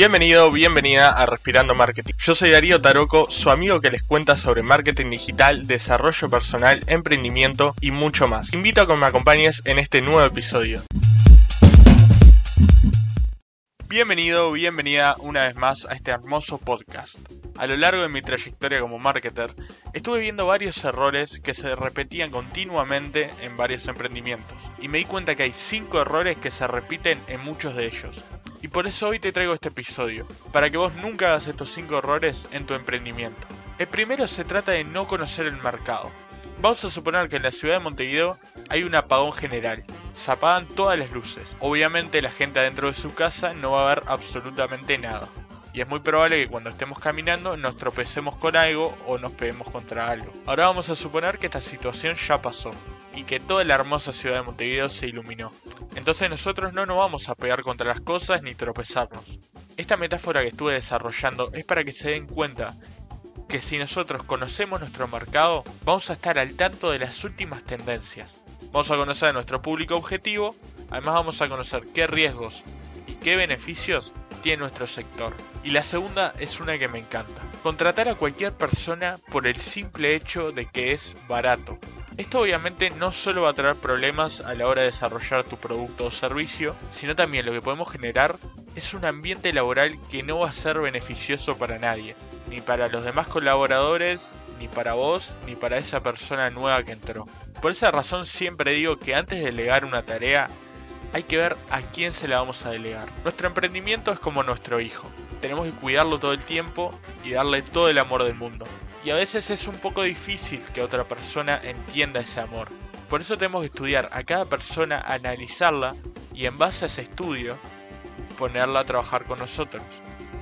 Bienvenido, bienvenida a Respirando Marketing. Yo soy Darío Taroco, su amigo que les cuenta sobre marketing digital, desarrollo personal, emprendimiento y mucho más. Invito a que me acompañes en este nuevo episodio. Bienvenido, bienvenida una vez más a este hermoso podcast. A lo largo de mi trayectoria como marketer, estuve viendo varios errores que se repetían continuamente en varios emprendimientos. Y me di cuenta que hay 5 errores que se repiten en muchos de ellos. Y por eso hoy te traigo este episodio, para que vos nunca hagas estos 5 errores en tu emprendimiento. El primero se trata de no conocer el mercado. Vamos a suponer que en la ciudad de Montevideo hay un apagón general. Se apagan todas las luces. Obviamente la gente adentro de su casa no va a ver absolutamente nada y es muy probable que cuando estemos caminando nos tropecemos con algo o nos peguemos contra algo. Ahora vamos a suponer que esta situación ya pasó y que toda la hermosa ciudad de Montevideo se iluminó. Entonces nosotros no nos vamos a pegar contra las cosas ni tropezarnos. Esta metáfora que estuve desarrollando es para que se den cuenta que si nosotros conocemos nuestro mercado, vamos a estar al tanto de las últimas tendencias. Vamos a conocer a nuestro público objetivo, además vamos a conocer qué riesgos y qué beneficios tiene nuestro sector. Y la segunda es una que me encanta. Contratar a cualquier persona por el simple hecho de que es barato. Esto obviamente no solo va a traer problemas a la hora de desarrollar tu producto o servicio, sino también lo que podemos generar es un ambiente laboral que no va a ser beneficioso para nadie, ni para los demás colaboradores, ni para vos, ni para esa persona nueva que entró. Por esa razón siempre digo que antes de delegar una tarea hay que ver a quién se la vamos a delegar. Nuestro emprendimiento es como nuestro hijo. Tenemos que cuidarlo todo el tiempo y darle todo el amor del mundo. Y a veces es un poco difícil que otra persona entienda ese amor. Por eso tenemos que estudiar a cada persona, analizarla y en base a ese estudio ponerla a trabajar con nosotros.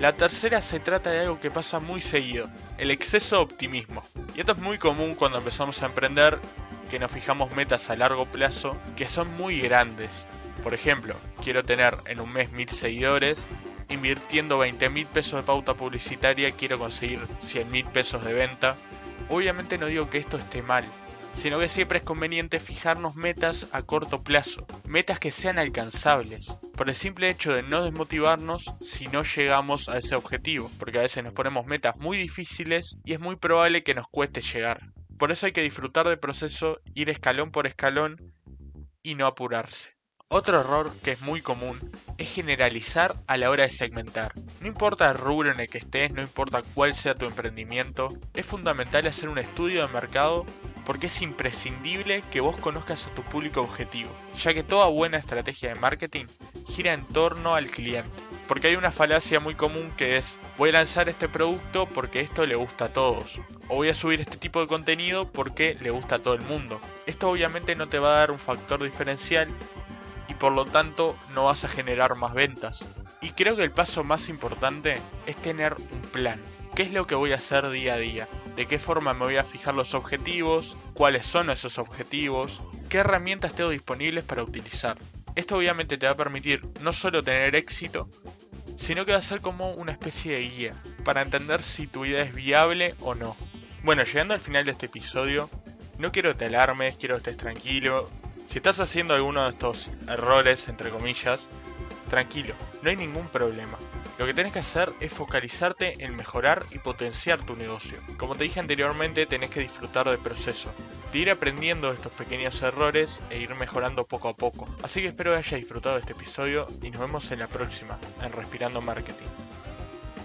La tercera se trata de algo que pasa muy seguido, el exceso de optimismo. Y esto es muy común cuando empezamos a emprender, que nos fijamos metas a largo plazo que son muy grandes por ejemplo, quiero tener en un mes mil seguidores, invirtiendo 20 mil pesos de pauta publicitaria quiero conseguir 100 mil pesos de venta. Obviamente no digo que esto esté mal, sino que siempre es conveniente fijarnos metas a corto plazo, metas que sean alcanzables, por el simple hecho de no desmotivarnos si no llegamos a ese objetivo, porque a veces nos ponemos metas muy difíciles y es muy probable que nos cueste llegar. Por eso hay que disfrutar del proceso, ir escalón por escalón y no apurarse. Otro error que es muy común es generalizar a la hora de segmentar. No importa el rubro en el que estés, no importa cuál sea tu emprendimiento, es fundamental hacer un estudio de mercado porque es imprescindible que vos conozcas a tu público objetivo, ya que toda buena estrategia de marketing gira en torno al cliente. Porque hay una falacia muy común que es voy a lanzar este producto porque esto le gusta a todos. O voy a subir este tipo de contenido porque le gusta a todo el mundo. Esto obviamente no te va a dar un factor diferencial por lo tanto no vas a generar más ventas. Y creo que el paso más importante es tener un plan. ¿Qué es lo que voy a hacer día a día? ¿De qué forma me voy a fijar los objetivos? ¿Cuáles son esos objetivos? ¿Qué herramientas tengo disponibles para utilizar? Esto obviamente te va a permitir no solo tener éxito, sino que va a ser como una especie de guía para entender si tu idea es viable o no. Bueno, llegando al final de este episodio, no quiero te alarmes, quiero que estés tranquilo, si estás haciendo alguno de estos errores, entre comillas, tranquilo, no hay ningún problema. Lo que tenés que hacer es focalizarte en mejorar y potenciar tu negocio. Como te dije anteriormente, tenés que disfrutar del proceso, de ir aprendiendo estos pequeños errores e ir mejorando poco a poco. Así que espero que hayas disfrutado de este episodio y nos vemos en la próxima, en Respirando Marketing.